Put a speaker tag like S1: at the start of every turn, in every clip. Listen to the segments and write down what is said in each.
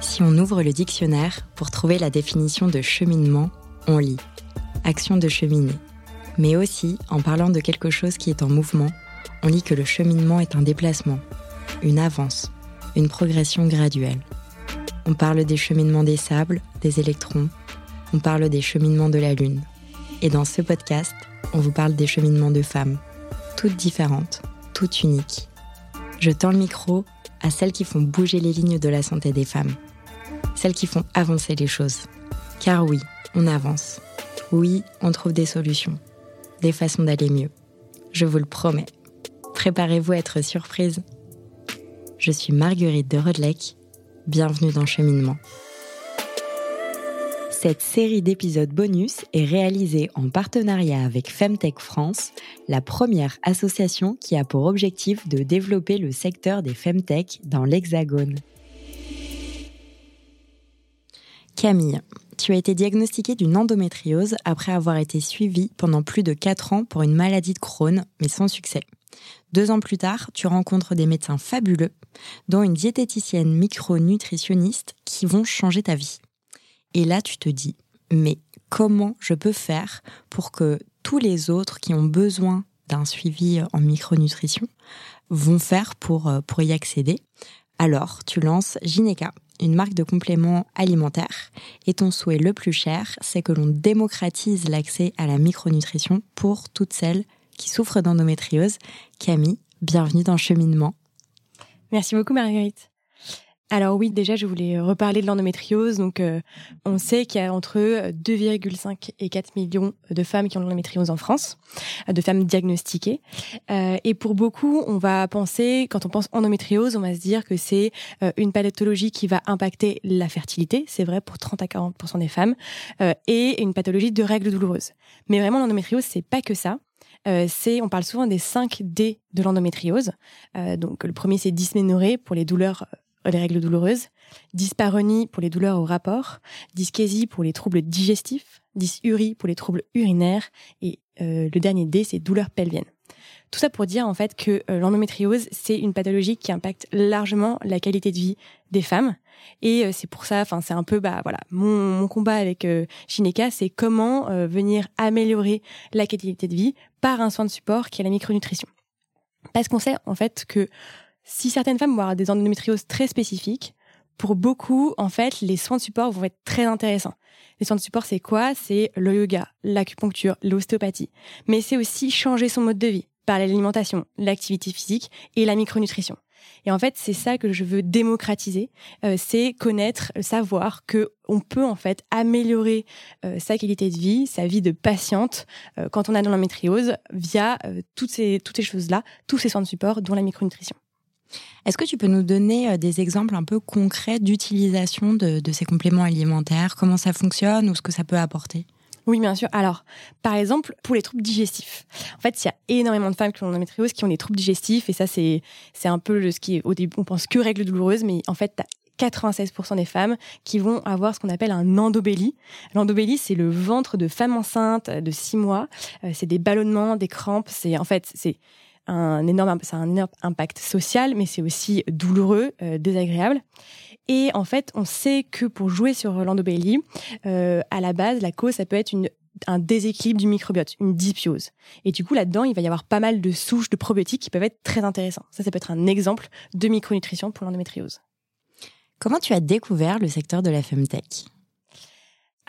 S1: Si on ouvre le dictionnaire pour trouver la définition de cheminement, on lit action de cheminer. Mais aussi, en parlant de quelque chose qui est en mouvement, on lit que le cheminement est un déplacement, une avance, une progression graduelle. On parle des cheminements des sables, des électrons, on parle des cheminements de la Lune. Et dans ce podcast, on vous parle des cheminements de femmes, toutes différentes, toutes uniques. Je tends le micro à celles qui font bouger les lignes de la santé des femmes, celles qui font avancer les choses. Car oui, on avance. Oui, on trouve des solutions, des façons d'aller mieux. Je vous le promets. Préparez-vous à être surprise. Je suis Marguerite de Rodelec. Bienvenue dans Cheminement. Cette série d'épisodes bonus est réalisée en partenariat avec Femtech France, la première association qui a pour objectif de développer le secteur des Femtech dans l'Hexagone. Camille, tu as été diagnostiquée d'une endométriose après avoir été suivie pendant plus de 4 ans pour une maladie de Crohn, mais sans succès. Deux ans plus tard, tu rencontres des médecins fabuleux, dont une diététicienne micronutritionniste qui vont changer ta vie. Et là, tu te dis, mais comment je peux faire pour que tous les autres qui ont besoin d'un suivi en micronutrition vont faire pour, euh, pour y accéder? Alors, tu lances Gineca, une marque de compléments alimentaires, et ton souhait le plus cher, c'est que l'on démocratise l'accès à la micronutrition pour toutes celles qui souffrent d'endométriose. Camille, bienvenue dans Cheminement.
S2: Merci beaucoup Marguerite. Alors oui, déjà, je voulais reparler de l'endométriose. Donc, euh, on sait qu'il y a entre 2,5 et 4 millions de femmes qui ont l'endométriose en France, euh, de femmes diagnostiquées. Euh, et pour beaucoup, on va penser, quand on pense endométriose, on va se dire que c'est une pathologie qui va impacter la fertilité. C'est vrai pour 30 à 40% des femmes, et une pathologie de règles douloureuses. Mais vraiment, l'endométriose, c'est pas que ça. c'est, on parle souvent des 5 D de l'endométriose. donc le premier c'est dysménorrhée pour les douleurs les règles douloureuses, dyspareunie pour les douleurs au rapport, dyschésie pour les troubles digestifs, dysurie pour les troubles urinaires et euh, le dernier D, c'est douleurs pelviennes. Tout ça pour dire en fait que euh, l'endométriose, c'est une pathologie qui impacte largement la qualité de vie des femmes. Et euh, c'est pour ça, enfin c'est un peu bah voilà mon, mon combat avec euh, c'est comment venir améliorer la qualité de vie par un soin de support qui est la micronutrition. Parce qu'on sait en fait que si certaines femmes vont avoir des endométrioses très spécifiques, pour beaucoup, en fait, les soins de support vont être très intéressants. Les soins de support, c'est quoi? C'est le yoga, l'acupuncture, l'ostéopathie. Mais c'est aussi changer son mode de vie par l'alimentation, l'activité physique et la micronutrition. Et en fait, c'est ça que je veux démocratiser, euh, c'est connaître, savoir que on peut en fait améliorer euh, sa qualité de vie, sa vie de patiente euh, quand on a de l'endométriose via toutes ces toutes ces choses-là, tous ces soins de support, dont la micronutrition.
S1: Est-ce que tu peux nous donner euh, des exemples un peu concrets d'utilisation de, ces compléments alimentaires? Comment ça fonctionne ou ce que ça peut apporter?
S2: Oui, bien sûr. Alors, par exemple, pour les troubles digestifs. En fait, il y a énormément de femmes qui ont l'endométriose qui ont des troubles digestifs et ça, c'est un peu ce qui est au début on pense que règles douloureuses, mais en fait, 96% des femmes qui vont avoir ce qu'on appelle un endobélie. L'endobélie, c'est le ventre de femme enceinte de 6 mois. Euh, c'est des ballonnements, des crampes. C'est en fait, c'est un énorme, ça un énorme impact social, mais c'est aussi douloureux, euh, désagréable. Et en fait, on sait que pour jouer sur l'endobélie, euh, à la base, la cause, ça peut être une, un déséquilibre du microbiote, une dysbiose. Et du coup, là-dedans, il va y avoir pas mal de souches de probiotiques qui peuvent être très intéressants. Ça, ça peut être un exemple de micronutrition pour l'endométriose.
S1: Comment tu as découvert le secteur de la femtech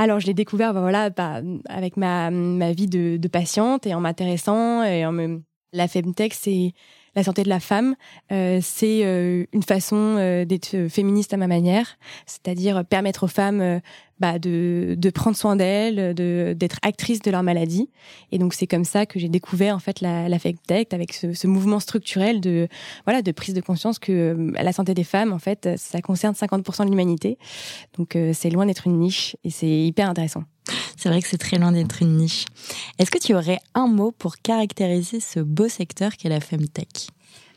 S2: alors, je l'ai découvert, bah, voilà, bah, avec ma, ma vie de, de patiente et en m'intéressant et en me la Femtech, c'est la santé de la femme. Euh, c'est euh, une façon euh, d'être féministe à ma manière, c'est-à-dire permettre aux femmes bah, de, de prendre soin d'elles, de d'être actrices de leur maladie. Et donc c'est comme ça que j'ai découvert en fait la, la Femtech avec ce, ce, mouvement structurel de voilà de prise de conscience que la santé des femmes en fait ça concerne 50% de l'humanité. Donc c'est loin d'être une niche et c'est hyper intéressant.
S1: C'est vrai que c'est très loin d'être une niche. Est-ce que tu aurais un mot pour caractériser ce beau secteur qu'est la femtech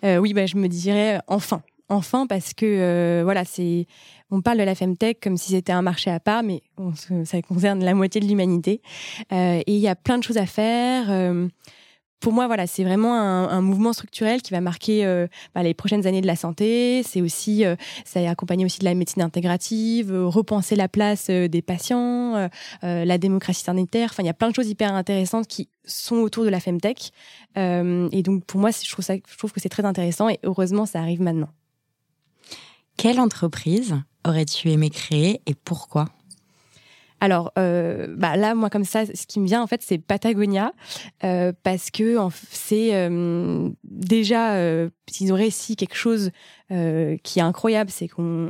S2: euh, Oui, bah, je me dirais enfin. Enfin, parce que euh, voilà, c'est on parle de la femtech comme si c'était un marché à part, mais ça concerne la moitié de l'humanité. Euh, et il y a plein de choses à faire. Pour moi, voilà, c'est vraiment un, mouvement structurel qui va marquer euh, bah, les prochaines années de la santé. C'est aussi, euh, ça est accompagné aussi de la médecine intégrative, euh, repenser la place des patients, la démocratie sanitaire. Enfin, il y a plein de choses hyper intéressantes qui sont autour de la femtech. et donc, pour moi, je trouve ça, je trouve que c'est très intéressant. Et heureusement, ça arrive maintenant.
S1: Quelle entreprise aurais-tu aimé créer et pourquoi?
S2: Alors euh, bah là, moi comme ça, ce qui me vient en fait, c'est Patagonia euh, parce que c'est euh, déjà ils ont réussi quelque chose qui est incroyable, c'est qu'on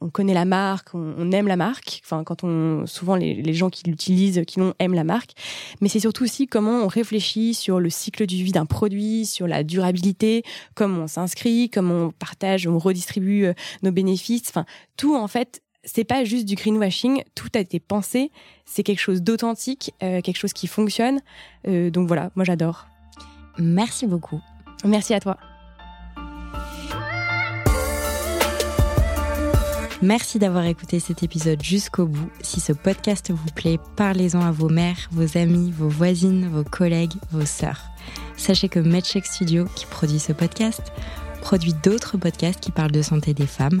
S2: on connaît la marque, on, aime la marque. Enfin, quand on souvent les, les gens qui l'utilisent, qui l'ont aiment la marque, mais c'est surtout aussi comment on réfléchit sur le cycle du vie d'un produit, sur la durabilité, comment on s'inscrit, comment on partage, on redistribue nos bénéfices. Enfin, tout en fait c'est pas juste du greenwashing, tout a été pensé, c'est quelque chose d'authentique, euh, quelque chose qui fonctionne. Euh, donc voilà, moi j'adore.
S1: Merci beaucoup.
S2: Merci à toi.
S1: Merci d'avoir écouté cet épisode jusqu'au bout. Si ce podcast vous plaît, parlez-en à vos mères, vos amis, vos voisines, vos collègues, vos sœurs. Sachez que MedCheck Studio, qui produit ce podcast, produit d'autres podcasts qui parlent de santé des femmes